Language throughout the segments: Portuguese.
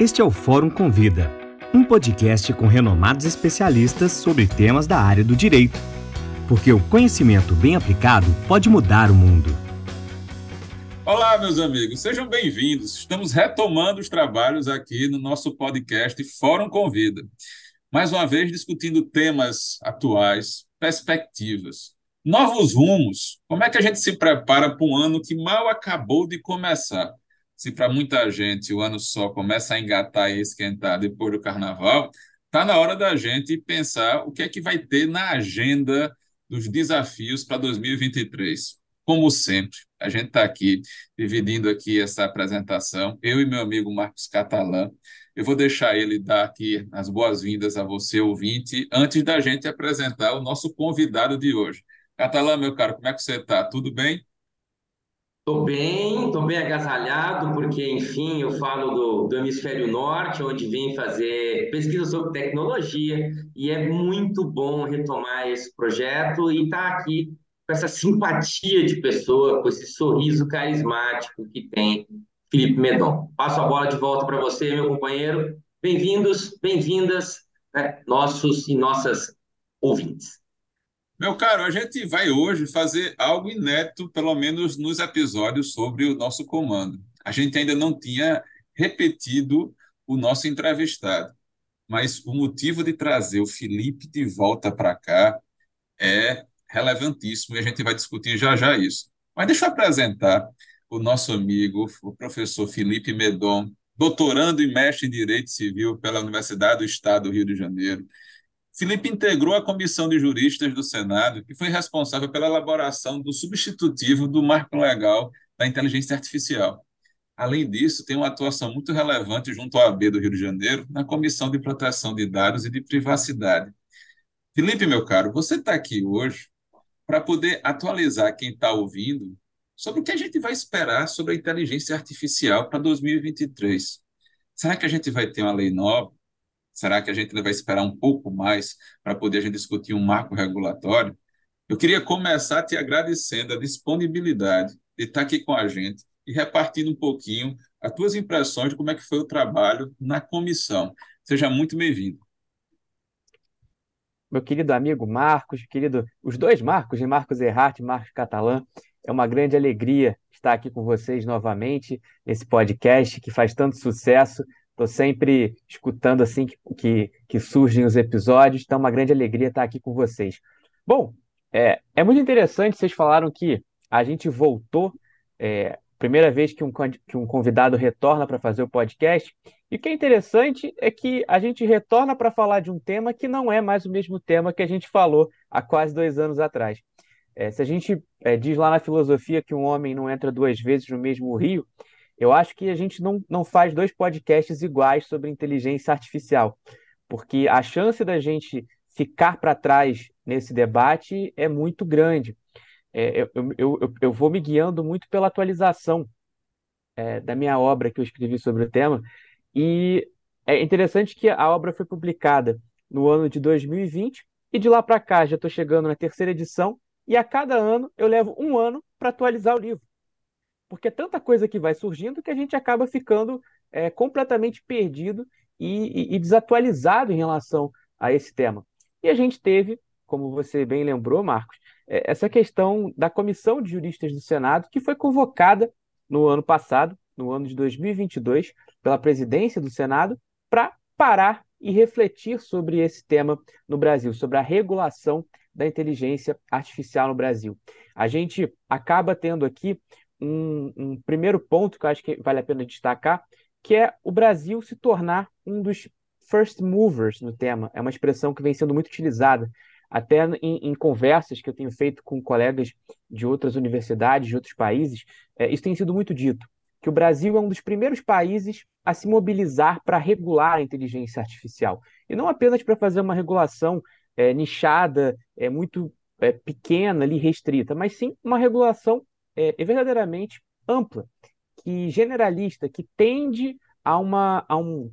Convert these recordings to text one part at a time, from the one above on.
Este é o Fórum Convida, um podcast com renomados especialistas sobre temas da área do direito. Porque o conhecimento bem aplicado pode mudar o mundo. Olá, meus amigos, sejam bem-vindos. Estamos retomando os trabalhos aqui no nosso podcast Fórum Convida. Mais uma vez discutindo temas atuais, perspectivas, novos rumos. Como é que a gente se prepara para um ano que mal acabou de começar? Se para muita gente o ano só começa a engatar e esquentar depois do carnaval, está na hora da gente pensar o que é que vai ter na agenda dos desafios para 2023. Como sempre, a gente está aqui dividindo aqui essa apresentação, eu e meu amigo Marcos Catalã. Eu vou deixar ele dar aqui as boas-vindas a você, ouvinte, antes da gente apresentar o nosso convidado de hoje. Catalã, meu caro, como é que você está? Tudo bem? Estou bem, estou bem agasalhado, porque, enfim, eu falo do, do hemisfério norte, onde vim fazer pesquisa sobre tecnologia, e é muito bom retomar esse projeto e estar tá aqui com essa simpatia de pessoa, com esse sorriso carismático que tem Felipe Medon. Passo a bola de volta para você, meu companheiro. Bem-vindos, bem-vindas, né, nossos e nossas ouvintes. Meu caro, a gente vai hoje fazer algo inédito, pelo menos nos episódios sobre o nosso comando. A gente ainda não tinha repetido o nosso entrevistado, mas o motivo de trazer o Felipe de volta para cá é relevantíssimo e a gente vai discutir já já isso. Mas deixa eu apresentar o nosso amigo, o professor Felipe Medon, doutorando e mestre em Direito Civil pela Universidade do Estado do Rio de Janeiro, Felipe integrou a comissão de juristas do Senado, que foi responsável pela elaboração do substitutivo do marco legal da inteligência artificial. Além disso, tem uma atuação muito relevante junto à AB do Rio de Janeiro na Comissão de Proteção de Dados e de Privacidade. Felipe, meu caro, você está aqui hoje para poder atualizar quem está ouvindo sobre o que a gente vai esperar sobre a inteligência artificial para 2023. Será que a gente vai ter uma lei nova? Será que a gente vai esperar um pouco mais para poder a gente discutir um marco regulatório? Eu queria começar te agradecendo a disponibilidade de estar aqui com a gente e repartindo um pouquinho as tuas impressões de como é que foi o trabalho na comissão. Seja muito bem-vindo. Meu querido amigo Marcos, querido, os dois Marcos, Marcos Errat e Marcos Catalã, é uma grande alegria estar aqui com vocês novamente nesse podcast que faz tanto sucesso Estou sempre escutando assim que, que, que, surgem os episódios, então é uma grande alegria estar aqui com vocês. Bom, é, é muito interessante, vocês falaram que a gente voltou, é, primeira vez que um, que um convidado retorna para fazer o podcast, e o que é interessante é que a gente retorna para falar de um tema que não é mais o mesmo tema que a gente falou há quase dois anos atrás. É, se a gente é, diz lá na filosofia que um homem não entra duas vezes no mesmo rio, eu acho que a gente não, não faz dois podcasts iguais sobre inteligência artificial, porque a chance da gente ficar para trás nesse debate é muito grande. É, eu, eu, eu, eu, vou me guiando muito pela atualização é, da minha obra que eu escrevi sobre o tema, e é interessante que a obra foi publicada no ano de 2020, e de lá para cá já estou chegando na terceira edição, e a cada ano eu levo um ano para atualizar o livro porque é tanta coisa que vai surgindo que a gente acaba ficando é, completamente perdido e, e, e desatualizado em relação a esse tema. E a gente teve, como você bem lembrou, Marcos, é, essa questão da Comissão de Juristas do Senado, que foi convocada no ano passado, no ano de 2022, pela presidência do Senado, para parar e refletir sobre esse tema no Brasil, sobre a regulação da inteligência artificial no Brasil. A gente acaba tendo aqui um, um primeiro ponto que eu acho que vale a pena destacar, que é o Brasil se tornar um dos first movers no tema. É uma expressão que vem sendo muito utilizada, até em, em conversas que eu tenho feito com colegas de outras universidades, de outros países, é, isso tem sido muito dito, que o Brasil é um dos primeiros países a se mobilizar para regular a inteligência artificial. E não apenas para fazer uma regulação é, nichada, é, muito é, pequena, ali, restrita, mas sim uma regulação é, é verdadeiramente ampla, que generalista, que tende a uma a um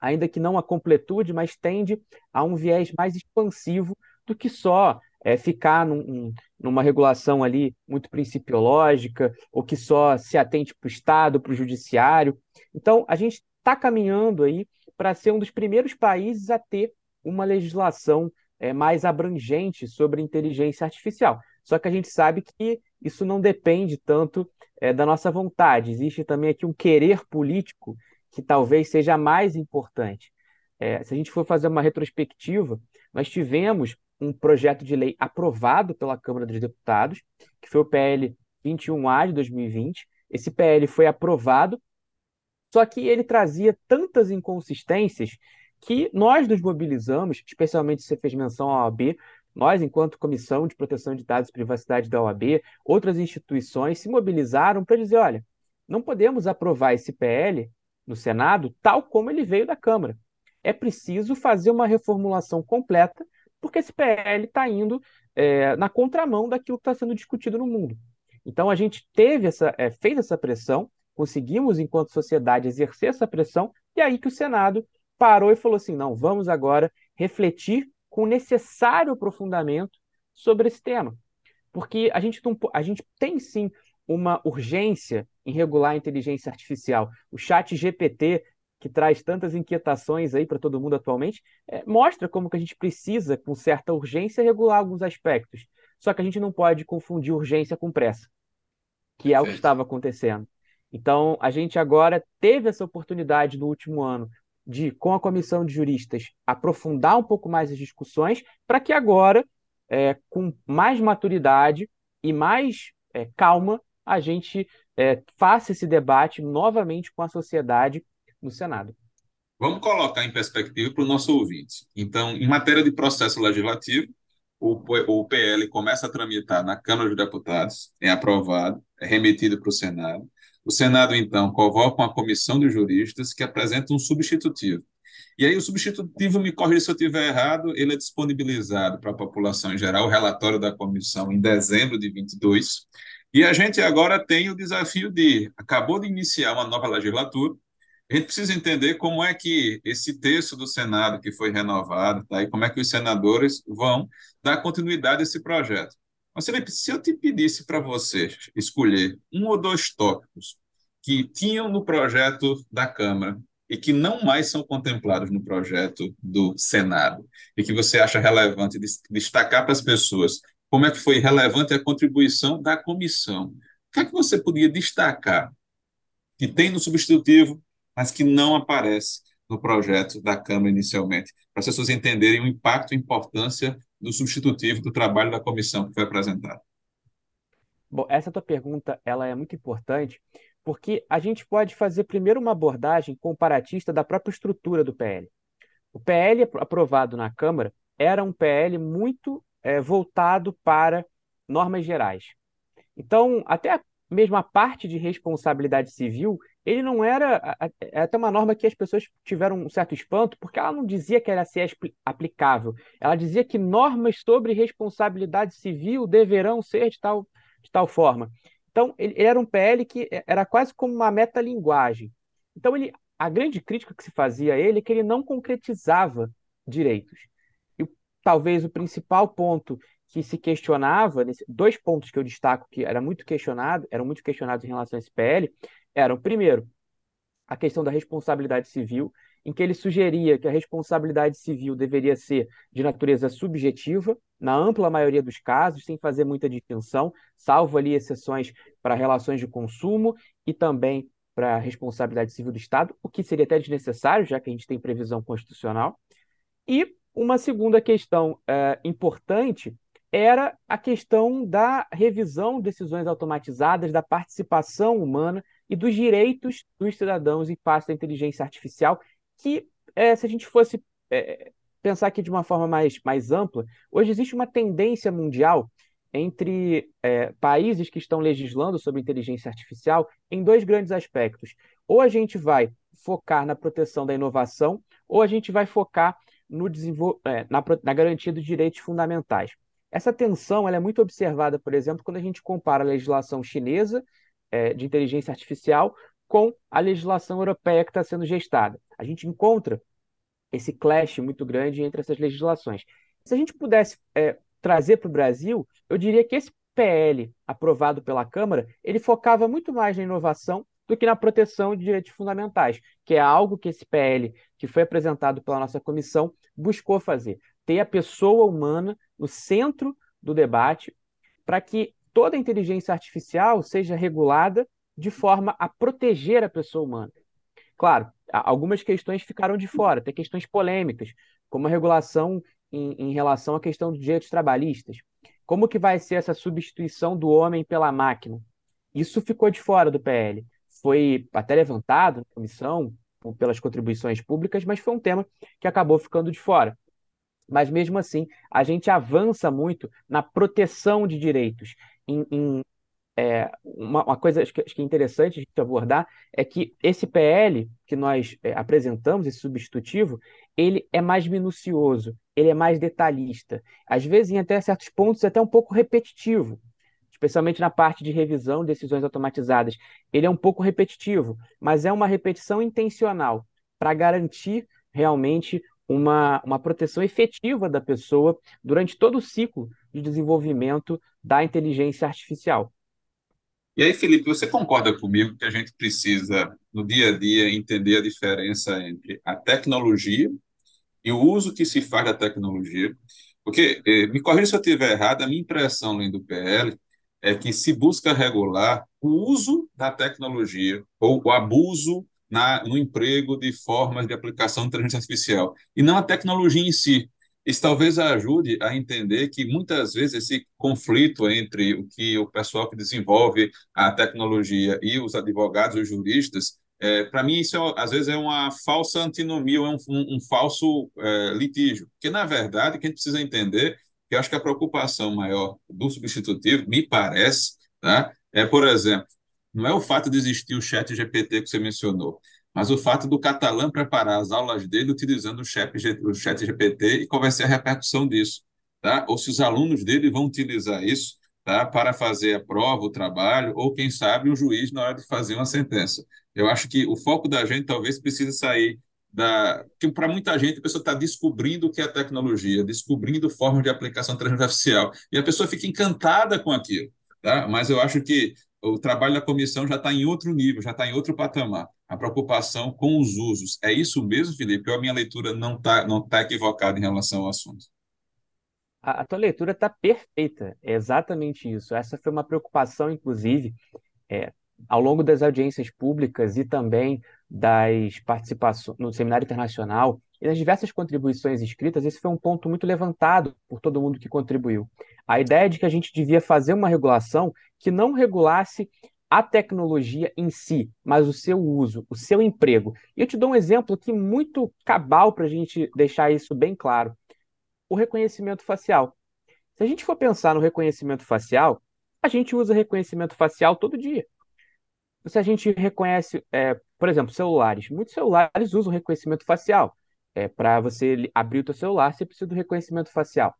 ainda que não a completude, mas tende a um viés mais expansivo do que só é, ficar num, numa regulação ali muito principiológica, ou que só se atente para o Estado, para o Judiciário. Então, a gente está caminhando aí para ser um dos primeiros países a ter uma legislação é, mais abrangente sobre inteligência artificial. Só que a gente sabe que isso não depende tanto é, da nossa vontade. Existe também aqui um querer político que talvez seja mais importante. É, se a gente for fazer uma retrospectiva, nós tivemos um projeto de lei aprovado pela Câmara dos Deputados, que foi o PL 21A de 2020. Esse PL foi aprovado, só que ele trazia tantas inconsistências que nós nos mobilizamos, especialmente você fez menção à OAB, nós, enquanto Comissão de Proteção de Dados e Privacidade da OAB, outras instituições se mobilizaram para dizer: olha, não podemos aprovar esse PL no Senado tal como ele veio da Câmara. É preciso fazer uma reformulação completa, porque esse PL está indo é, na contramão daquilo que está sendo discutido no mundo. Então a gente teve essa, é, fez essa pressão, conseguimos, enquanto sociedade, exercer essa pressão, e aí que o Senado parou e falou assim: não, vamos agora refletir com o necessário aprofundamento sobre esse tema. Porque a gente, a gente tem sim uma urgência em regular a inteligência artificial. O chat GPT, que traz tantas inquietações aí para todo mundo atualmente, é, mostra como que a gente precisa, com certa urgência, regular alguns aspectos. Só que a gente não pode confundir urgência com pressa, que é o que estava acontecendo. Então, a gente agora teve essa oportunidade no último ano de, com a comissão de juristas, aprofundar um pouco mais as discussões, para que agora, é, com mais maturidade e mais é, calma, a gente é, faça esse debate novamente com a sociedade no Senado. Vamos colocar em perspectiva para o nosso ouvinte. Então, em matéria de processo legislativo, o, PL começa a tramitar na Câmara dos Deputados, é aprovado, é remetido para o Senado. O Senado, então, convoca uma comissão de juristas que apresenta um substitutivo. E aí, o substitutivo, me corrija se eu estiver errado, ele é disponibilizado para a população em geral, o relatório da comissão, em dezembro de 22. E a gente agora tem o desafio de, acabou de iniciar uma nova legislatura, a gente precisa entender como é que esse texto do Senado que foi renovado, tá? e como é que os senadores vão dar continuidade a esse projeto. Mas, Felipe, se eu te pedisse para você escolher um ou dois tópicos que tinham no projeto da Câmara e que não mais são contemplados no projeto do Senado, e que você acha relevante destacar para as pessoas como é que foi relevante a contribuição da comissão, o que é que você podia destacar que tem no substitutivo, mas que não aparece no projeto da Câmara inicialmente, para as pessoas entenderem o impacto e importância do substitutivo do trabalho da comissão que foi apresentado? Bom, essa tua pergunta ela é muito importante porque a gente pode fazer primeiro uma abordagem comparatista da própria estrutura do PL. O PL aprovado na Câmara era um PL muito é, voltado para normas gerais. Então, até mesmo a parte de responsabilidade civil ele não era. É até uma norma que as pessoas tiveram um certo espanto, porque ela não dizia que era ser aplicável. Ela dizia que normas sobre responsabilidade civil deverão ser de tal, de tal forma. Então, ele, ele era um PL que era quase como uma metalinguagem. Então, ele, a grande crítica que se fazia a ele é que ele não concretizava direitos. E talvez o principal ponto que se questionava, dois pontos que eu destaco que era muito questionado, eram muito questionados em relação a esse PL, eram, primeiro, a questão da responsabilidade civil, em que ele sugeria que a responsabilidade civil deveria ser de natureza subjetiva, na ampla maioria dos casos, sem fazer muita distinção, salvo ali exceções para relações de consumo e também para a responsabilidade civil do Estado, o que seria até desnecessário, já que a gente tem previsão constitucional. E uma segunda questão é, importante era a questão da revisão de decisões automatizadas, da participação humana e dos direitos dos cidadãos em face da inteligência artificial, que, é, se a gente fosse é, pensar aqui de uma forma mais, mais ampla, hoje existe uma tendência mundial entre é, países que estão legislando sobre inteligência artificial em dois grandes aspectos. Ou a gente vai focar na proteção da inovação, ou a gente vai focar no é, na, na garantia dos direitos fundamentais. Essa tensão ela é muito observada, por exemplo, quando a gente compara a legislação chinesa é, de inteligência artificial com a legislação europeia que está sendo gestada. A gente encontra esse clash muito grande entre essas legislações. Se a gente pudesse é, trazer para o Brasil, eu diria que esse PL aprovado pela Câmara, ele focava muito mais na inovação do que na proteção de direitos fundamentais, que é algo que esse PL, que foi apresentado pela nossa comissão, buscou fazer. Ter a pessoa humana no centro do debate para que toda inteligência artificial seja regulada de forma a proteger a pessoa humana. Claro, algumas questões ficaram de fora, tem questões polêmicas, como a regulação em, em relação à questão dos direitos trabalhistas. Como que vai ser essa substituição do homem pela máquina? Isso ficou de fora do PL. Foi até levantado na comissão pelas contribuições públicas, mas foi um tema que acabou ficando de fora. Mas mesmo assim, a gente avança muito na proteção de direitos, em, em é, uma, uma, coisa que, que é interessante a gente abordar é que esse PL que nós é, apresentamos, esse substitutivo, ele é mais minucioso, ele é mais detalhista. Às vezes, em até certos pontos, é até um pouco repetitivo, especialmente na parte de revisão de decisões automatizadas. Ele é um pouco repetitivo, mas é uma repetição intencional para garantir realmente uma, uma proteção efetiva da pessoa durante todo o ciclo de desenvolvimento da inteligência artificial. E aí, Felipe, você concorda comigo que a gente precisa, no dia a dia, entender a diferença entre a tecnologia e o uso que se faz da tecnologia? Porque, eh, me corrija se eu estiver errado, a minha impressão, além do PL, é que se busca regular o uso da tecnologia ou o abuso na, no emprego de formas de aplicação de inteligência artificial, e não a tecnologia em si. Isso talvez ajude a entender que muitas vezes esse conflito entre o que o pessoal que desenvolve a tecnologia e os advogados, os juristas, é, para mim isso é, às vezes é uma falsa antinomia, é um, um, um falso é, litígio, porque na verdade quem precisa entender que acho que a preocupação maior do substitutivo, me parece, tá, é, por exemplo, não é o fato de existir o chat GPT que você mencionou, mas o fato do catalã preparar as aulas dele utilizando o chat, o chat GPT e qual vai ser a repercussão disso, tá? Ou se os alunos dele vão utilizar isso, tá? Para fazer a prova, o trabalho, ou quem sabe o juiz na hora de fazer uma sentença. Eu acho que o foco da gente talvez precise sair da que para muita gente a pessoa está descobrindo o que é tecnologia, descobrindo formas de aplicação artificial e a pessoa fica encantada com aquilo, tá? Mas eu acho que o trabalho da comissão já está em outro nível, já está em outro patamar. A preocupação com os usos. É isso mesmo, Felipe? Ou a minha leitura não está não tá equivocada em relação ao assunto? A, a tua leitura está perfeita. É exatamente isso. Essa foi uma preocupação, inclusive, é, ao longo das audiências públicas e também das participações no seminário internacional e nas diversas contribuições escritas, esse foi um ponto muito levantado por todo mundo que contribuiu. A ideia de que a gente devia fazer uma regulação que não regulasse a tecnologia em si, mas o seu uso, o seu emprego. E eu te dou um exemplo aqui muito cabal para a gente deixar isso bem claro: o reconhecimento facial. Se a gente for pensar no reconhecimento facial, a gente usa reconhecimento facial todo dia. Se a gente reconhece, é, por exemplo, celulares, muitos celulares usam reconhecimento facial. É, para você abrir o seu celular, você precisa do reconhecimento facial.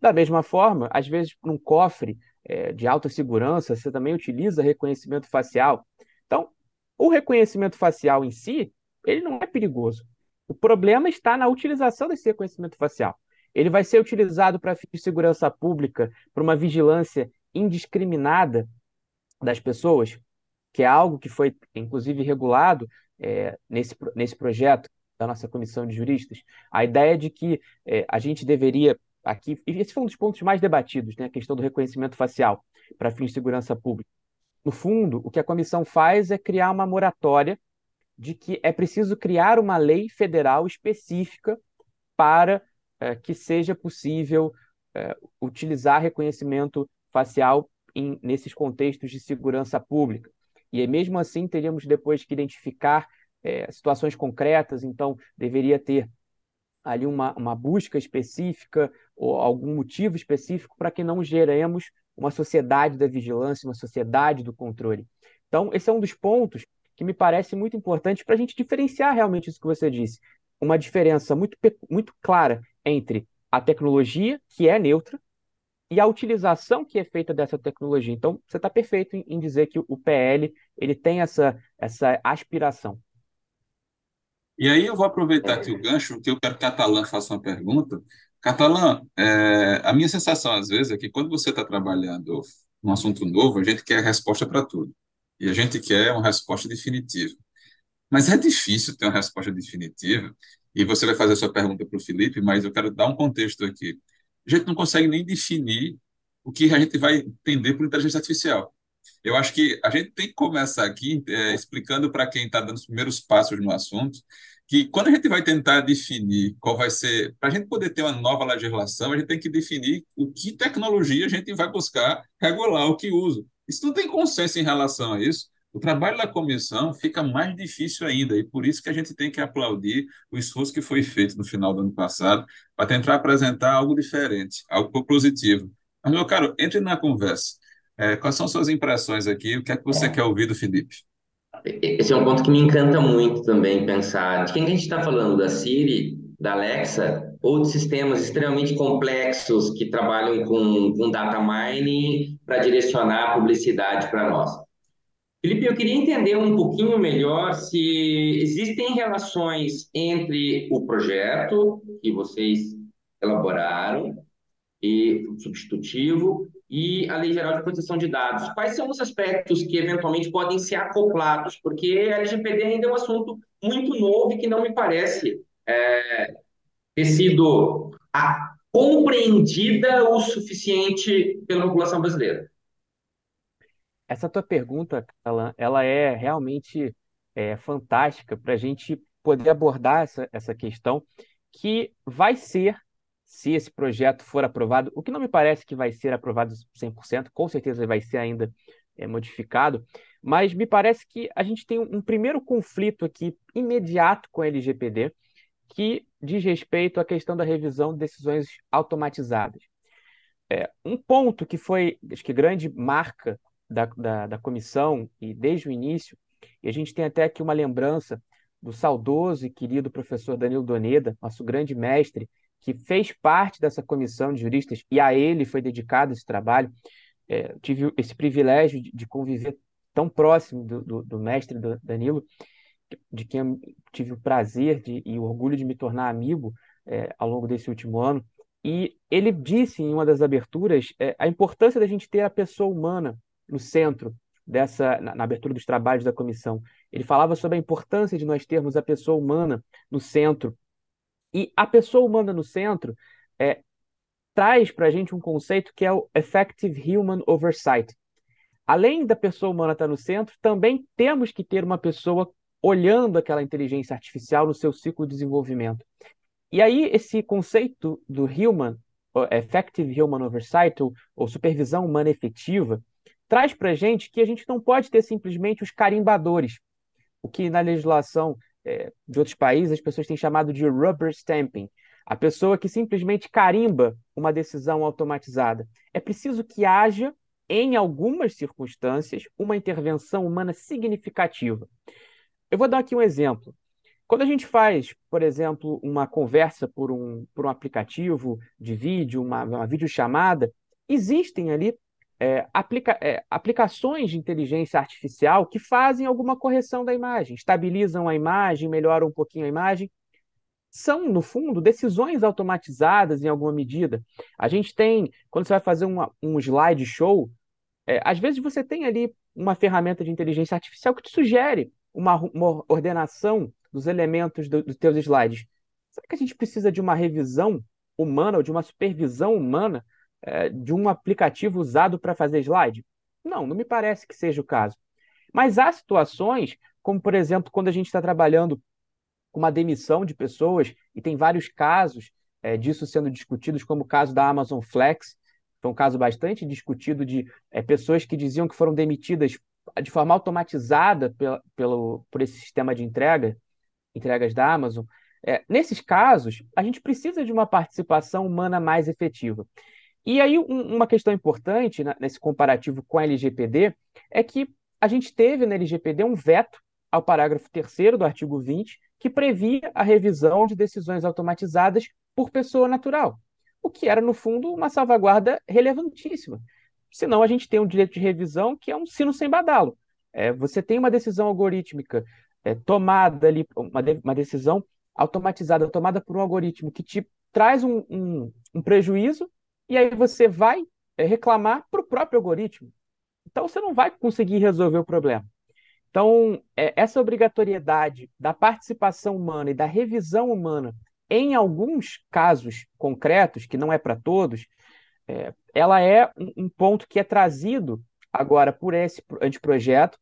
Da mesma forma, às vezes, num cofre é, de alta segurança, você também utiliza reconhecimento facial. Então, o reconhecimento facial em si, ele não é perigoso. O problema está na utilização desse reconhecimento facial. Ele vai ser utilizado para segurança pública, para uma vigilância indiscriminada das pessoas, que é algo que foi, inclusive, regulado é, nesse, nesse projeto da nossa comissão de juristas, a ideia de que é, a gente deveria aqui, e esse foi um dos pontos mais debatidos, né, a questão do reconhecimento facial para fins de segurança pública. No fundo, o que a comissão faz é criar uma moratória de que é preciso criar uma lei federal específica para é, que seja possível é, utilizar reconhecimento facial em, nesses contextos de segurança pública. E mesmo assim, teríamos depois que identificar é, situações concretas, então deveria ter ali uma, uma busca específica ou algum motivo específico para que não geremos uma sociedade da vigilância, uma sociedade do controle. Então, esse é um dos pontos que me parece muito importante para a gente diferenciar realmente isso que você disse. Uma diferença muito, muito clara entre a tecnologia, que é neutra, e a utilização que é feita dessa tecnologia. Então, você está perfeito em, em, dizer que o PL ele tem essa, essa aspiração. E aí eu vou aproveitar aqui o gancho, que eu quero que Catalã faça uma pergunta. Catalã, é, a minha sensação às vezes é que quando você está trabalhando um assunto novo, a gente quer resposta para tudo. E a gente quer uma resposta definitiva. Mas é difícil ter uma resposta definitiva, e você vai fazer a sua pergunta para o Felipe, mas eu quero dar um contexto aqui. A gente não consegue nem definir o que a gente vai entender por inteligência artificial. Eu acho que a gente tem que começar aqui é, explicando para quem está dando os primeiros passos no assunto que quando a gente vai tentar definir qual vai ser, para a gente poder ter uma nova legislação, a gente tem que definir o que tecnologia a gente vai buscar regular o que usa. E se não tem consenso em relação a isso, o trabalho da comissão fica mais difícil ainda, e por isso que a gente tem que aplaudir o esforço que foi feito no final do ano passado para tentar apresentar algo diferente, algo positivo. Mas, meu caro, entre na conversa. É, quais são suas impressões aqui? O que é que você é. quer ouvir do Felipe? Esse é um ponto que me encanta muito também pensar. De quem a gente está falando? Da Siri, da Alexa, ou de sistemas extremamente complexos que trabalham com, com data mining para direcionar a publicidade para nós? Felipe, eu queria entender um pouquinho melhor se existem relações entre o projeto que vocês elaboraram e substitutivo e a Lei Geral de Proteção de Dados. Quais são os aspectos que eventualmente podem ser acoplados? Porque a LGPD ainda é um assunto muito novo e que não me parece é, ter sido a, compreendida o suficiente pela população brasileira. Essa tua pergunta, Alan, ela é realmente é, fantástica para a gente poder abordar essa, essa questão que vai ser se esse projeto for aprovado, o que não me parece que vai ser aprovado 100%, com certeza vai ser ainda é, modificado, mas me parece que a gente tem um, primeiro conflito aqui imediato com a LGPD, que diz respeito à questão da revisão de decisões automatizadas. É, um ponto que foi, acho que, grande marca da, da, da comissão, e desde o início, e a gente tem até aqui uma lembrança do saudoso e querido professor Danilo Doneda, nosso grande mestre, que fez parte dessa comissão de juristas, e a ele foi dedicado esse trabalho. É, tive esse privilégio de, de, conviver tão próximo do, do, do mestre do Danilo, de quem tive o prazer de, e o orgulho de me tornar amigo é, ao longo desse último ano. E ele disse em uma das aberturas é, a importância da gente ter a pessoa humana no centro dessa na, na, abertura dos trabalhos da comissão. Ele falava sobre a importância de nós termos a pessoa humana no centro e a pessoa humana no centro é, traz para a gente um conceito que é o Effective Human Oversight. Além da pessoa humana estar no centro, também temos que ter uma pessoa olhando aquela inteligência artificial no seu ciclo de desenvolvimento. E aí, esse conceito do human, effective human oversight, ou, ou supervisão humana efetiva, traz para a gente que a gente não pode ter simplesmente os carimbadores, o que na legislação é, de outros países, as pessoas têm chamado de rubber stamping. A pessoa que simplesmente carimba uma decisão automatizada. É preciso que haja, em algumas circunstâncias, uma intervenção humana significativa. Eu vou dar aqui um exemplo. Quando a gente faz, por exemplo, uma conversa por um, por um aplicativo de vídeo, uma, uma videochamada, existem ali é, aplica, é, aplicações de inteligência artificial que fazem alguma correção da imagem, estabilizam a imagem, melhoram um pouquinho a imagem. São, no fundo, decisões automatizadas em alguma medida. A gente tem, quando você vai fazer uma, um slide show, é, às vezes você tem ali uma ferramenta de inteligência artificial que te sugere uma, uma ordenação dos elementos do, dos teus slides. Será que a gente precisa de uma revisão humana ou de uma supervisão humana é, de um aplicativo usado para fazer slide? Não, não me parece que seja o caso. Mas há situações, como por exemplo, quando a gente está trabalhando com uma demissão de pessoas, e tem vários casos é, disso sendo discutidos, como o caso da Amazon Flex, foi um caso bastante discutido de é, pessoas que diziam que foram demitidas de forma automatizada pela, pelo, por esse sistema de entrega, entregas da Amazon. É, nesses casos, a gente precisa de uma participação humana mais efetiva. E aí, um, uma questão importante né, nesse comparativo com a LGPD é que a gente teve na LGPD um veto ao parágrafo 3 do artigo 20, que previa a revisão de decisões automatizadas por pessoa natural, o que era, no fundo, uma salvaguarda relevantíssima. Senão, a gente tem um direito de revisão que é um sino sem badalo. É, você tem uma decisão algorítmica é, tomada ali, uma, de, uma decisão automatizada tomada por um algoritmo que te traz um, um, um prejuízo e aí você vai é, reclamar para o próprio algoritmo. Então, você não vai conseguir resolver o problema. Então, é, essa obrigatoriedade da participação humana e da revisão humana em alguns casos concretos, que não é para todos, é, ela é um, ponto que é trazido agora por esse anteprojeto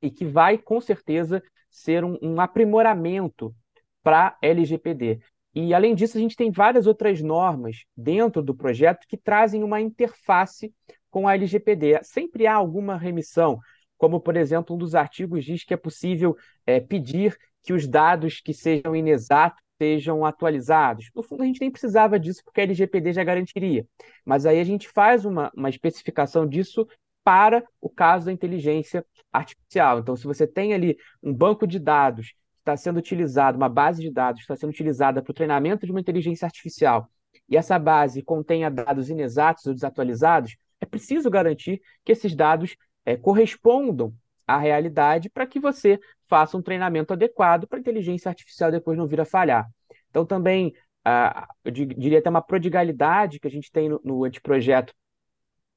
e que vai, com certeza, ser um, um aprimoramento para LGPD. E, além disso, a gente tem várias outras normas dentro do projeto que trazem uma interface com a LGPD. Sempre há alguma remissão, como, por exemplo, um dos artigos diz que é possível é, pedir que os dados que sejam inexatos sejam atualizados. No fundo, a gente nem precisava disso, porque a LGPD já garantiria. Mas aí a gente faz uma, uma especificação disso para o caso da inteligência artificial. Então, se você tem ali um banco de dados está sendo utilizado, uma base de dados está sendo utilizada para o treinamento de uma inteligência artificial, e essa base contenha dados inexatos ou desatualizados, é preciso garantir que esses dados é, correspondam à realidade para que você faça um treinamento adequado para a inteligência artificial depois não vir a falhar. Então, também, ah, eu diria até uma prodigalidade que a gente tem no, no anteprojeto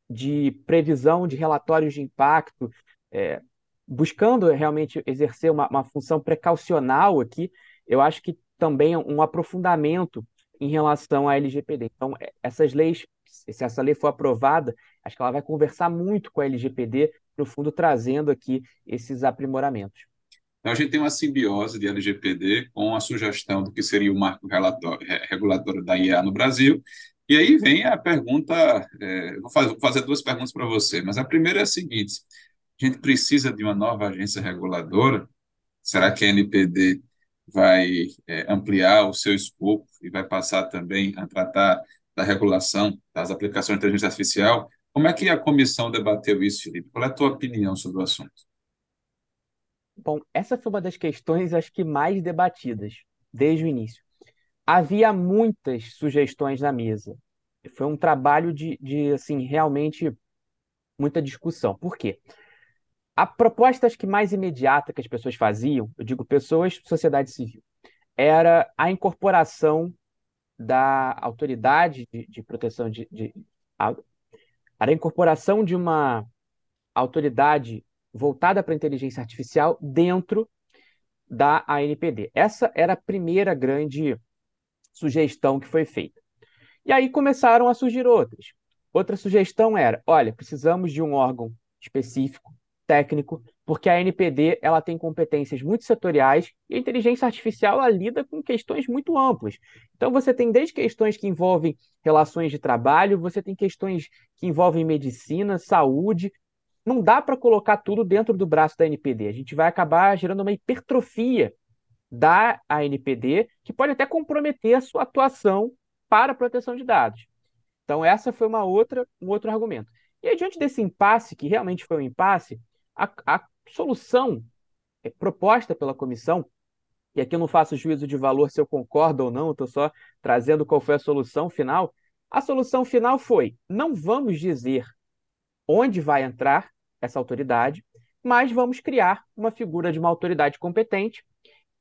de previsão de relatórios de impacto, é, buscando realmente exercer uma, uma função precaucional aqui, eu acho que também é um aprofundamento em relação à LGPD. Então, é, essas leis, se essa lei for aprovada, acho que ela vai conversar muito com a LGPD, no fundo, trazendo aqui esses aprimoramentos. Então, a gente tem uma simbiose de LGPD com a sugestão do que seria o marco regulatório da IA no Brasil. E aí vem a pergunta, é, vou, fazer, vou fazer duas perguntas para você, mas a primeira é a seguinte, a gente precisa de uma nova agência reguladora? Será que a NPD vai é, ampliar o seu escopo e vai passar também a tratar da regulação das aplicações de inteligência artificial? Como é que a comissão debateu isso, Felipe? Qual é a tua opinião sobre o assunto? Bom, essa foi uma das questões, acho que mais debatidas desde o início. Havia muitas sugestões na mesa. Foi um trabalho de, de assim, realmente muita discussão. Por quê? A proposta acho que mais imediata que as pessoas faziam, eu digo pessoas, sociedade civil, era a incorporação da autoridade de, de proteção de, de a, a incorporação de uma autoridade voltada para a inteligência artificial dentro da ANPD. Essa era a primeira grande sugestão que foi feita. E aí começaram a surgir outras. Outra sugestão era: olha, precisamos de um órgão específico, técnico, porque a NPD ela tem competências muito setoriais e a inteligência artificial ela lida com questões muito amplas. Então você tem desde questões que envolvem relações de trabalho, você tem questões que envolvem medicina, saúde, não dá para colocar tudo dentro do braço da NPD. A gente vai acabar gerando uma hipertrofia da ANPD, que pode até comprometer a sua atuação para a proteção de dados. Então, essa foi uma outra, um outro argumento. E aí, diante desse impasse, que realmente foi um impasse, a, a solução é, proposta pela comissão, e aqui eu não faço juízo de valor se eu concordo ou não, estou só trazendo qual foi a solução final. A solução final foi: não vamos dizer onde vai entrar essa autoridade, mas vamos criar uma figura de uma autoridade competente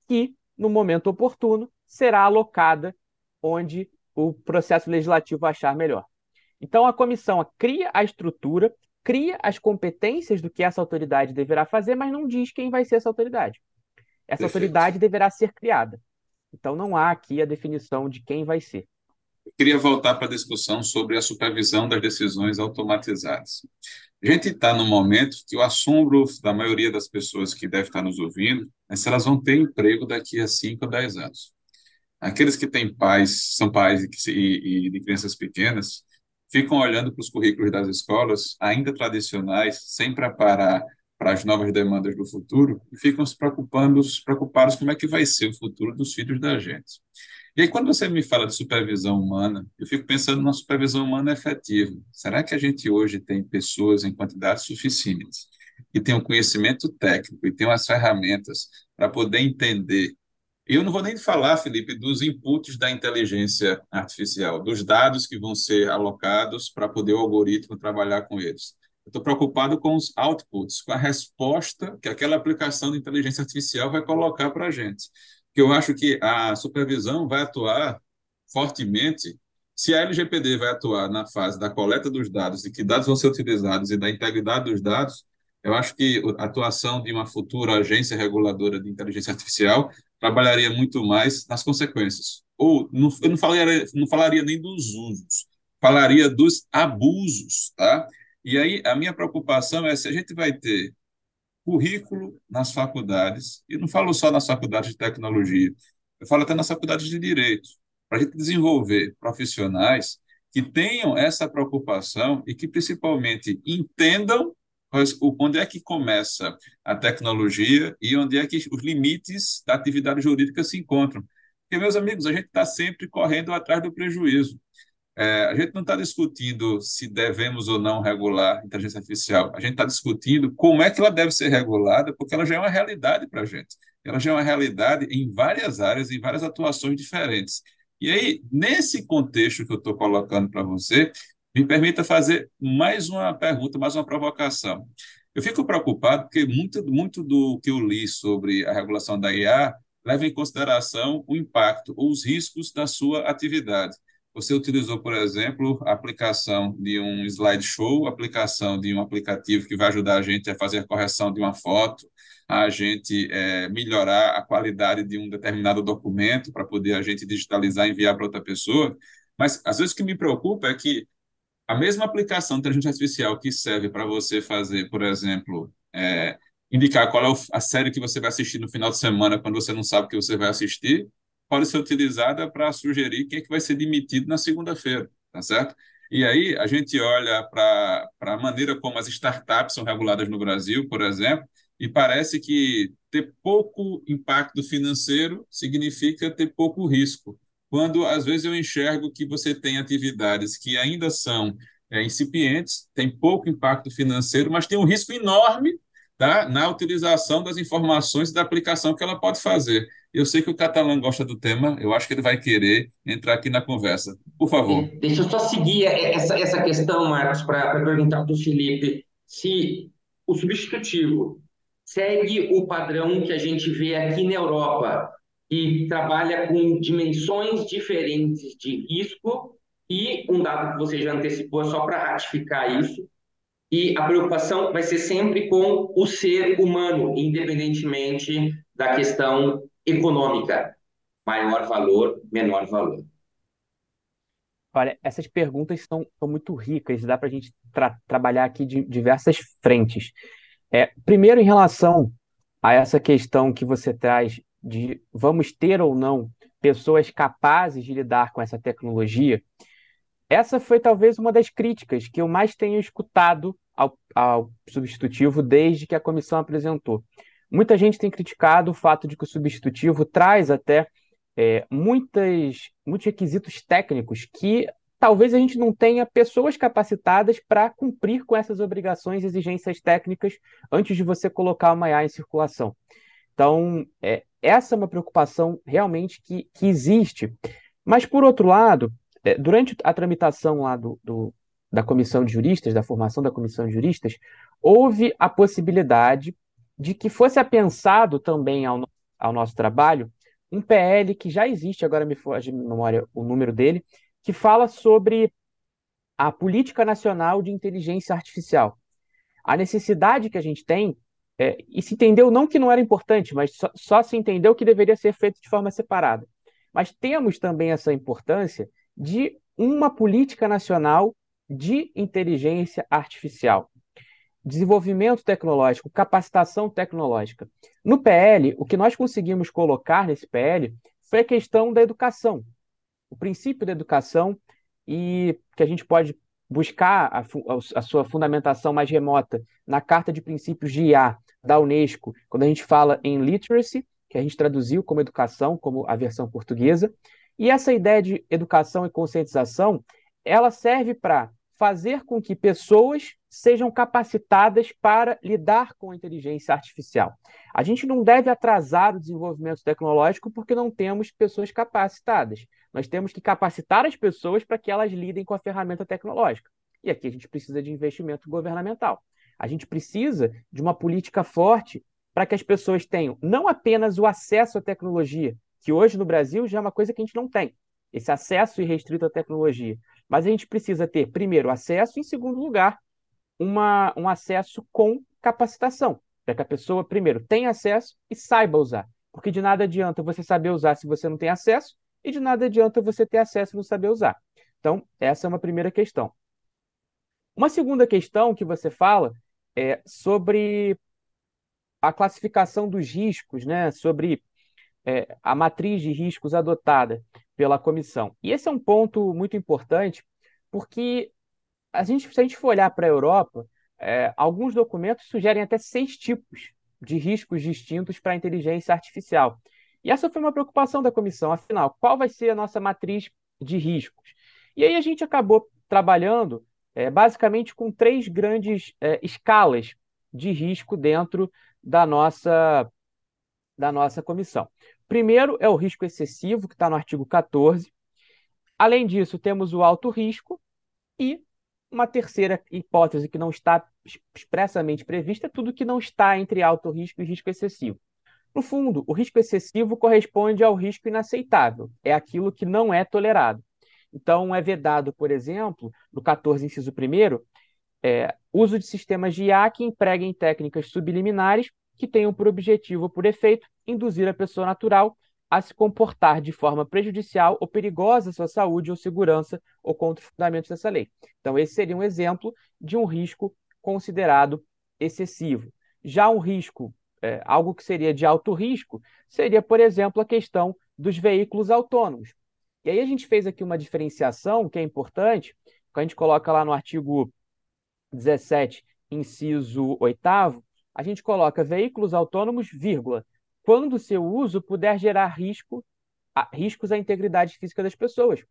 que, no momento oportuno, será alocada onde o processo legislativo achar melhor. Então, a comissão cria a estrutura, cria as competências do que essa autoridade deverá fazer, mas não diz quem vai ser essa autoridade. Essa Perfeito. autoridade deverá ser criada. Então, não há aqui a definição de quem vai ser. Eu queria voltar para a discussão sobre a supervisão das decisões automatizadas. A gente está num momento que o assombro da maioria das pessoas que deve estar nos ouvindo é se elas vão ter emprego daqui a 5 ou 10 anos. Aqueles que têm pais, são pais e, e, e de crianças pequenas, ficam olhando para os currículos das escolas, ainda tradicionais, sem preparar para as novas demandas do futuro, e ficam se preocupando, preocupados como é que vai ser o futuro dos filhos da gente. E aí, quando você me fala de supervisão humana, eu fico pensando na supervisão humana efetiva. Será que a gente hoje tem pessoas em quantidade suficiente que tenham conhecimento técnico e tenham as ferramentas para poder entender? Eu não vou nem falar, Felipe, dos inputs da inteligência artificial, dos dados que vão ser alocados para poder o algoritmo trabalhar com eles. Estou preocupado com os outputs, com a resposta que aquela aplicação de inteligência artificial vai colocar para a gente que eu acho que a supervisão vai atuar fortemente Se a LGPD vai atuar na fase da coleta dos dados, de que dados vão ser utilizados e da integridade dos dados, eu acho que a atuação de uma futura agência reguladora de inteligência artificial trabalharia muito mais nas consequências. Ou não, eu não falaria, não falaria nem dos usos, falaria dos abusos, tá? E aí a minha preocupação é se a gente vai ter currículo nas faculdades, e não falo só nas faculdades de tecnologia, eu falo até nas faculdades de direito, para a gente desenvolver profissionais que tenham essa preocupação e que principalmente entendam onde é que começa a tecnologia e onde é que os limites da atividade jurídica se encontram. Porque, meus amigos, a gente está sempre correndo atrás do prejuízo. É, a gente não está discutindo se devemos ou não regular inteligência artificial. A gente está discutindo como é que ela deve ser regulada, porque ela já é uma realidade para a gente. Ela já é uma realidade em várias áreas, em várias atuações diferentes. E aí, nesse contexto que eu estou colocando para você, me permita fazer mais uma pergunta, mais uma provocação. Eu fico preocupado porque muito, muito do que eu li sobre a regulação da IA leva em consideração o impacto ou os riscos da sua atividade. Você utilizou, por exemplo, a aplicação de um slideshow, a aplicação de um aplicativo que vai ajudar a gente a fazer a correção de uma foto, a gente é, melhorar a qualidade de um determinado documento para poder a gente digitalizar e enviar para outra pessoa. Mas, às vezes, o que me preocupa é que a mesma aplicação de inteligência artificial que serve para você fazer, por exemplo, é, indicar qual é a série que você vai assistir no final de semana quando você não sabe o que você vai assistir, pode ser utilizada para sugerir quem é que vai ser demitido na segunda-feira, tá certo? E aí a gente olha para a maneira como as startups são reguladas no Brasil, por exemplo, e parece que ter pouco impacto financeiro significa ter pouco risco quando às vezes eu enxergo que você tem atividades que ainda são é, incipientes, tem pouco impacto financeiro, mas tem um risco enorme tá, na utilização das informações da aplicação que ela pode fazer. Eu sei que o catalão gosta do tema, eu acho que ele vai querer entrar aqui na conversa. Por favor. Deixa eu só seguir essa, essa questão, Marcos, para perguntar para o Felipe se o substitutivo segue o padrão que a gente vê aqui na Europa, que trabalha com dimensões diferentes de risco e um dado que você já antecipou, só para ratificar isso, e a preocupação vai ser sempre com o ser humano, independentemente da questão econômica. Maior valor, menor valor. Olha, essas perguntas são, são muito ricas, dá para a gente tra trabalhar aqui de diversas frentes. É, primeiro, em relação a essa questão que você traz de vamos ter ou não pessoas capazes de lidar com essa tecnologia, essa foi talvez uma das críticas que eu mais tenho escutado ao, ao substitutivo desde que a comissão apresentou. Muita gente tem criticado o fato de que o substitutivo traz até é, muitas, muitos requisitos técnicos que talvez a gente não tenha pessoas capacitadas para cumprir com essas obrigações e exigências técnicas antes de você colocar uma IA em circulação. Então, é, essa é uma preocupação realmente que, que existe. Mas, por outro lado, é, durante a tramitação lá do, do, da comissão de juristas, da formação da comissão de juristas, houve a possibilidade de que fosse apensado também ao, ao nosso trabalho um PL que já existe, agora me foge de memória o número dele, que fala sobre a política nacional de inteligência artificial. A necessidade que a gente tem é, e se entendeu não que não era importante, mas só, só se entendeu que deveria ser feito de forma separada. Mas temos também essa importância de uma política nacional de inteligência artificial. Desenvolvimento tecnológico, capacitação tecnológica. No PL, o que nós conseguimos colocar nesse PL foi a questão da educação. O princípio da educação e que a gente pode buscar a, a, sua fundamentação mais remota na Carta de Princípios de IA da Unesco, quando a gente fala em literacy, que a gente traduziu como educação, como a versão portuguesa, e essa ideia de educação e conscientização, ela serve para fazer com que pessoas sejam capacitadas para lidar com a inteligência artificial. A gente não deve atrasar o desenvolvimento tecnológico porque não temos pessoas capacitadas. Nós temos que capacitar as pessoas para que elas lidem com a ferramenta tecnológica. E aqui a gente precisa de investimento governamental. A gente precisa de uma política forte para que as pessoas tenham não apenas o acesso à tecnologia, que hoje no Brasil já é uma coisa que a gente não tem, esse acesso irrestrito à tecnologia. Mas a gente precisa ter, primeiro, acesso, e, em segundo lugar, uma, um acesso com capacitação, para que a pessoa, primeiro, tenha acesso e saiba usar. Porque de nada adianta você saber usar se você não tem acesso, e de nada adianta você ter acesso e não saber usar. Então, essa é uma primeira questão. Uma segunda questão que você fala é sobre a classificação dos riscos, né? sobre é, a matriz de riscos adotada pela comissão. E esse é um ponto muito importante, porque a gente, se a gente for olhar para a Europa, é, alguns documentos sugerem até seis tipos de riscos distintos para a inteligência artificial. E essa foi uma preocupação da comissão, afinal, qual vai ser a nossa matriz de riscos? E aí a gente acabou trabalhando é, basicamente com três grandes é, escalas de risco dentro da nossa, da nossa comissão. Primeiro é o risco excessivo, que está no artigo 14. Além disso, temos o alto risco e uma terceira hipótese que não está expressamente prevista é tudo que não está entre alto risco e risco excessivo. No fundo, o risco excessivo corresponde ao risco inaceitável, é aquilo que não é tolerado. Então, é vedado, por exemplo, no 14, inciso 1, é, uso de sistemas de IA que empreguem técnicas subliminares que tenham por objetivo ou por efeito induzir a pessoa natural a se comportar de forma prejudicial ou perigosa à sua saúde ou segurança ou contra os fundamentos dessa lei. Então, esse seria um exemplo de um risco considerado excessivo. Já um risco, é, algo que seria de alto risco, seria, por exemplo, a questão dos veículos autônomos. E aí a gente fez aqui uma diferenciação que é importante, que a gente coloca lá no artigo 17, inciso 8 a gente coloca veículos autônomos, vírgula, quando seu uso puder gerar risco, a, riscos à integridade física das pessoas.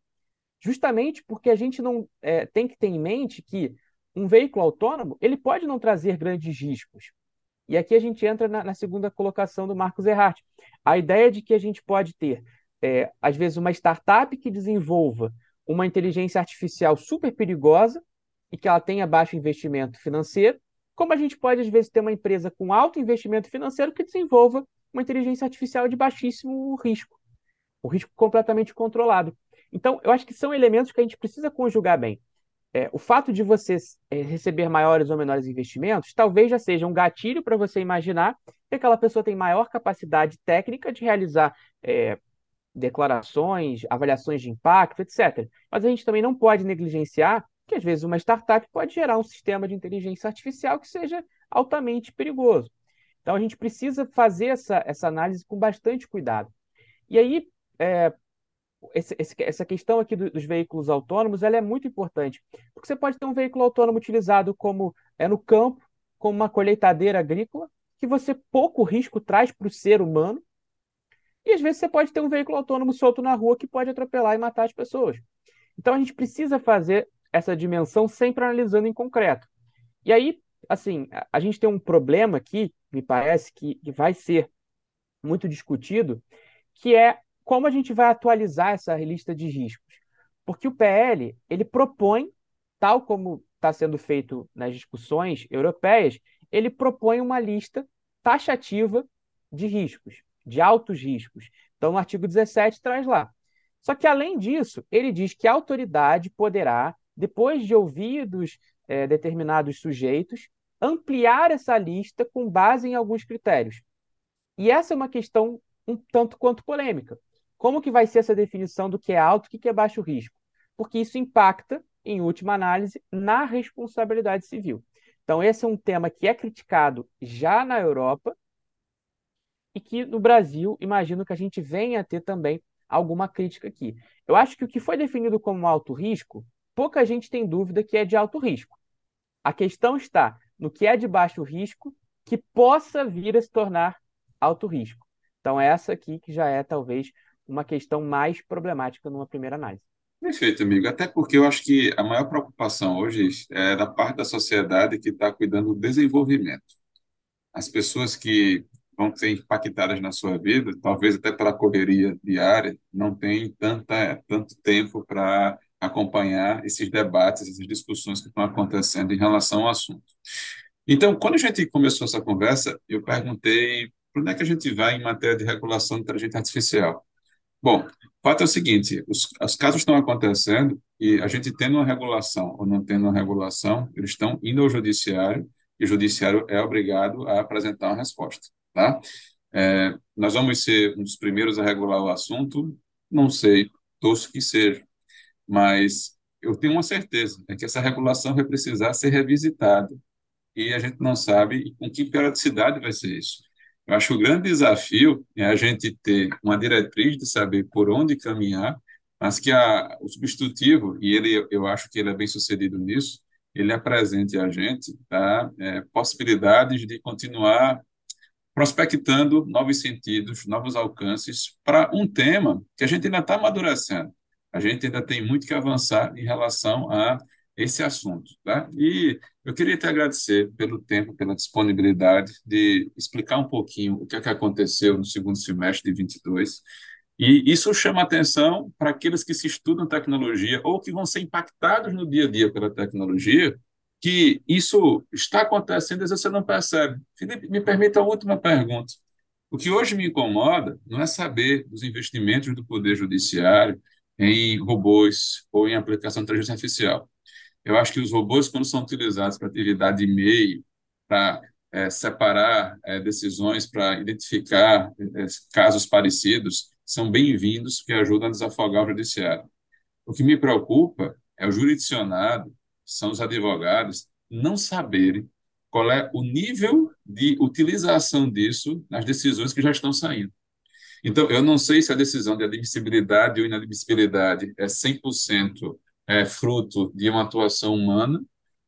Justamente porque a gente não é, tem que ter em mente que um veículo autônomo ele pode não trazer grandes riscos. E aqui a gente entra na, na segunda colocação do Marcos Erhardt. A ideia de que a gente pode ter é, às vezes, uma startup que desenvolva uma inteligência artificial super perigosa e que ela tenha baixo investimento financeiro, como a gente pode, às vezes, ter uma empresa com alto investimento financeiro que desenvolva uma inteligência artificial de baixíssimo risco, o risco completamente controlado. Então, eu acho que são elementos que a gente precisa conjugar bem. É, o fato de você é, receber maiores ou menores investimentos talvez já seja um gatilho para você imaginar que aquela pessoa tem maior capacidade técnica de realizar é, declarações, avaliações de impacto, etc. Mas a gente também não pode negligenciar que, às vezes, uma startup pode gerar um sistema de inteligência artificial que seja altamente perigoso. Então, a gente precisa fazer essa, essa análise com bastante cuidado. E aí, é, esse, essa questão aqui dos veículos autônomos ela é muito importante, porque você pode ter um veículo autônomo utilizado como é no campo, como uma colheitadeira agrícola, que você pouco risco traz para o ser humano, e às vezes você pode ter um veículo autônomo solto na rua que pode atropelar e matar as pessoas. Então a gente precisa fazer essa dimensão sempre analisando em concreto. E aí, assim, a gente tem um problema aqui, me parece, que, que vai ser muito discutido, que é como a gente vai atualizar essa lista de riscos. Porque o PL, ele propõe, tal como está sendo feito nas discussões europeias, ele propõe uma lista taxativa de riscos de altos riscos. Então, no artigo 17 traz lá. Só que, além disso, ele diz que a autoridade poderá, depois de ouvidos é, determinados sujeitos, ampliar essa lista com base em alguns critérios. E essa é uma questão um tanto quanto polêmica. Como que vai ser essa definição do que é alto e o que é baixo risco? Porque isso impacta, em última análise, na responsabilidade civil. Então, esse é um tema que é criticado já na Europa e que no Brasil, imagino que a gente venha a ter também alguma crítica aqui. Eu acho que o que foi definido como alto risco, pouca gente tem dúvida que é de alto risco. A questão está no que é de baixo risco que possa vir a se tornar alto risco. Então, essa aqui que já é talvez uma questão mais problemática numa primeira análise. Perfeito, amigo. Até porque eu acho que a maior preocupação hoje é da parte da sociedade que está cuidando do desenvolvimento. As pessoas que vão ser impactadas na sua vida, talvez até pela correria diária, não tem tanta, tanto tempo para acompanhar esses debates, essas discussões que estão acontecendo em relação ao assunto. Então, quando a gente começou essa conversa, eu perguntei para onde é que a gente vai em matéria de regulação de inteligência artificial. Bom, o fato é o seguinte: os, os casos estão acontecendo e a gente tendo uma regulação ou não tendo uma regulação, eles estão indo ao judiciário e o judiciário é obrigado a apresentar uma resposta, tá? É, nós vamos ser um dos primeiros a regular o assunto? Não sei, torço que seja, mas eu tenho uma certeza, é que essa regulação vai precisar ser revisitada e a gente não sabe com que periodicidade vai ser isso. Eu acho que o grande desafio é a gente ter uma diretriz de saber por onde caminhar, mas que a, o substitutivo, e ele, eu acho que ele é bem sucedido nisso, ele apresente a gente tá, é, possibilidades de continuar prospectando novos sentidos, novos alcances para um tema que a gente ainda está amadurecendo. A gente ainda tem muito que avançar em relação a esse assunto. Tá? E eu queria te agradecer pelo tempo, pela disponibilidade de explicar um pouquinho o que, é que aconteceu no segundo semestre de 22. E isso chama atenção para aqueles que se estudam tecnologia ou que vão ser impactados no dia a dia pela tecnologia, que isso está acontecendo e você não percebe. Felipe, me permita a última pergunta. O que hoje me incomoda não é saber dos investimentos do Poder Judiciário em robôs ou em aplicação de inteligência artificial. Eu acho que os robôs, quando são utilizados para atividade de e-mail, para é, separar é, decisões, para identificar é, casos parecidos, são bem-vindos, porque ajudam a desafogar o judiciário. O que me preocupa é o jurisdicionado são os advogados, não saberem qual é o nível de utilização disso nas decisões que já estão saindo. Então, eu não sei se a decisão de admissibilidade ou inadmissibilidade é 100% é, fruto de uma atuação humana,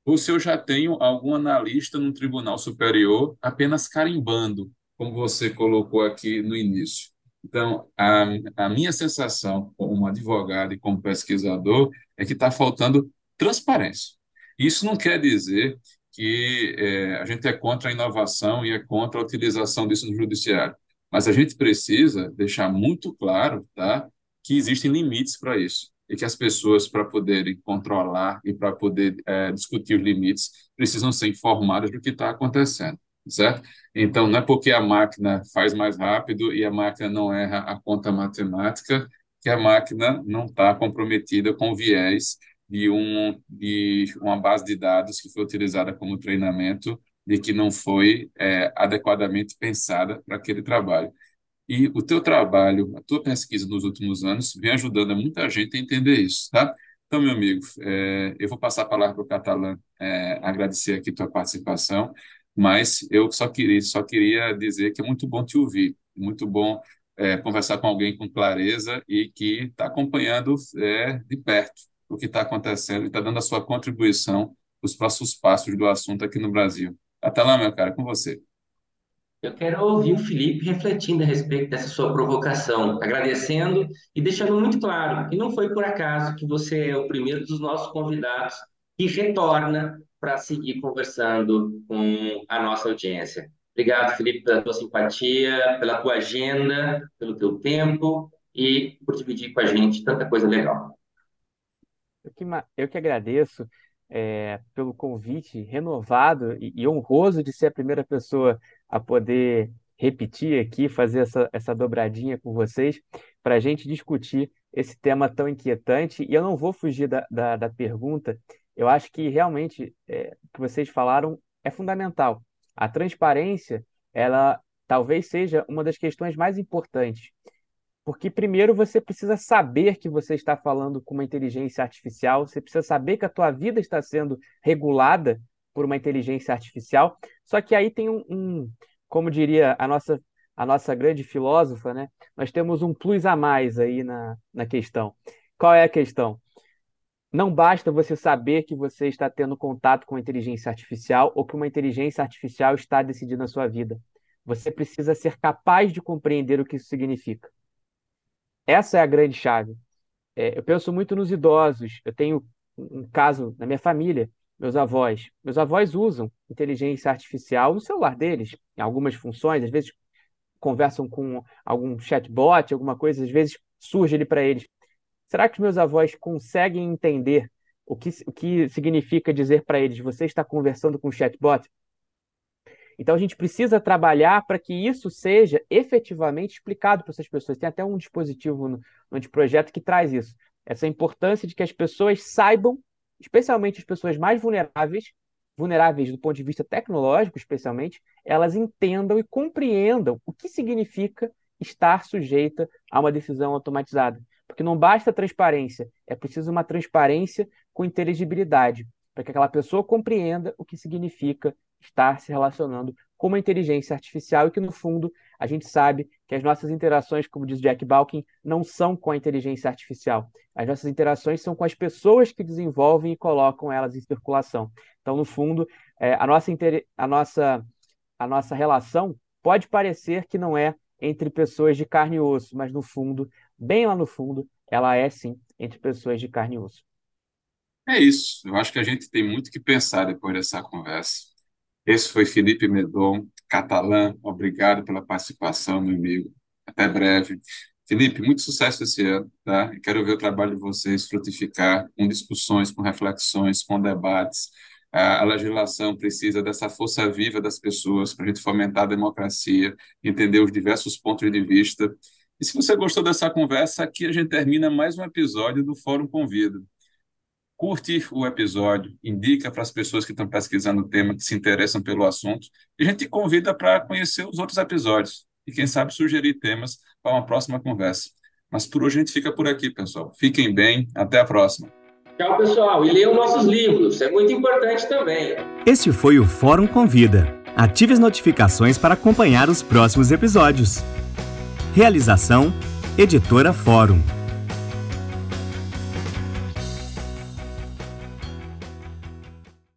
ou se eu já tenho algum analista no tribunal superior apenas carimbando, como você colocou aqui no início. Então, a, a minha sensação como advogado e como pesquisador é que está faltando transparência. Isso não quer dizer que é, a gente é contra a inovação e é contra a utilização disso no judiciário, mas a gente precisa deixar muito claro tá, que existem limites para isso e que as pessoas, para poderem controlar e para poder é, discutir os limites, precisam ser informadas do que está acontecendo, certo? Então, não é porque a máquina faz mais rápido e a máquina não erra a conta matemática que a máquina não está comprometida com viés de, um, de uma base de dados que foi utilizada como treinamento e que não foi é, adequadamente pensada para aquele trabalho. E o teu trabalho, a tua pesquisa nos últimos anos vem ajudando muita gente a entender isso, tá? Então, meu amigo, é, eu vou passar a palavra para o Catalã, é, agradecer aqui tua participação, mas eu só queria, só queria dizer que é muito bom te ouvir, muito bom é, conversar com alguém com clareza e que está acompanhando é, de perto o que está acontecendo e está dando a sua contribuição os próximos passos do assunto aqui no Brasil. Até lá, meu cara, com você. Eu quero ouvir o Felipe refletindo a respeito dessa sua provocação, agradecendo e deixando muito claro que não foi por acaso que você é o primeiro dos nossos convidados que retorna para seguir conversando com a nossa audiência. Obrigado, Felipe, pela tua simpatia, pela tua agenda, pelo teu tempo e por dividir com a gente tanta coisa legal. Eu que, eu que agradeço é, pelo convite renovado e, e, honroso de ser a primeira pessoa a poder repetir aqui, fazer essa, essa dobradinha com vocês, para a gente discutir esse tema tão inquietante. E eu não vou fugir da, da, da pergunta, eu acho que realmente é, o que vocês falaram é fundamental. A transparência, ela talvez seja uma das questões mais importantes. Porque, primeiro, você precisa saber que você está falando com uma inteligência artificial, você precisa saber que a tua vida está sendo regulada por uma inteligência artificial. Só que aí tem um, um como diria a nossa, a nossa grande filósofa, né? Nós temos um plus a mais aí na, na questão. Qual é a questão? Não basta você saber que você está tendo contato com inteligência artificial ou que uma inteligência artificial está decidindo a sua vida. Você precisa ser capaz de compreender o que isso significa. Essa é a grande chave. É, eu penso muito nos idosos. Eu tenho um caso na minha família, meus avós. Meus avós usam inteligência artificial no celular deles, em algumas funções, às vezes conversam com algum chatbot, alguma coisa, às vezes surge ali para eles. Será que os meus avós conseguem entender o que, o que significa dizer para eles, você está conversando com um chatbot? Então a gente precisa trabalhar para que isso seja efetivamente explicado para essas pessoas. Tem até um dispositivo no, no anteprojeto que traz isso. Essa importância de que as pessoas saibam, especialmente as pessoas mais vulneráveis, vulneráveis do ponto de vista tecnológico, especialmente, elas entendam e compreendam o que significa estar sujeita a uma decisão automatizada. Porque não basta transparência, é preciso uma transparência com inteligibilidade, para que aquela pessoa compreenda o que significa estar se relacionando com uma inteligência artificial e que, no fundo, a gente sabe que as nossas interações, como diz Jack Balkin, não são com a inteligência artificial. As nossas interações são com as pessoas que desenvolvem e colocam elas em circulação. Então, no fundo, é, a, nossa a, nossa, a nossa relação pode parecer que não é entre pessoas de carne e osso, mas no fundo, bem lá no fundo, ela é sim entre pessoas de carne e osso. É isso. Eu acho que a gente tem muito que pensar depois dessa conversa. Esse foi Felipe Medon, catalã. Obrigado pela participação, meu amigo. Até breve. Felipe, muito sucesso esse ano, tá? quero ver o trabalho de vocês frutificar com discussões, com reflexões, com debates. A legislação precisa dessa força viva das pessoas para a gente fomentar a democracia, entender os diversos pontos de vista. E se você gostou dessa conversa, aqui a gente termina mais um episódio do Fórum Convida curte o episódio, indica para as pessoas que estão pesquisando o tema, que se interessam pelo assunto, e a gente te convida para conhecer os outros episódios e, quem sabe, sugerir temas para uma próxima conversa. Mas por hoje a gente fica por aqui, pessoal. Fiquem bem, até a próxima. Tchau, pessoal, e leiam nossos livros, é muito importante também. Este foi o Fórum Convida. Ative as notificações para acompanhar os próximos episódios. Realização: Editora Fórum.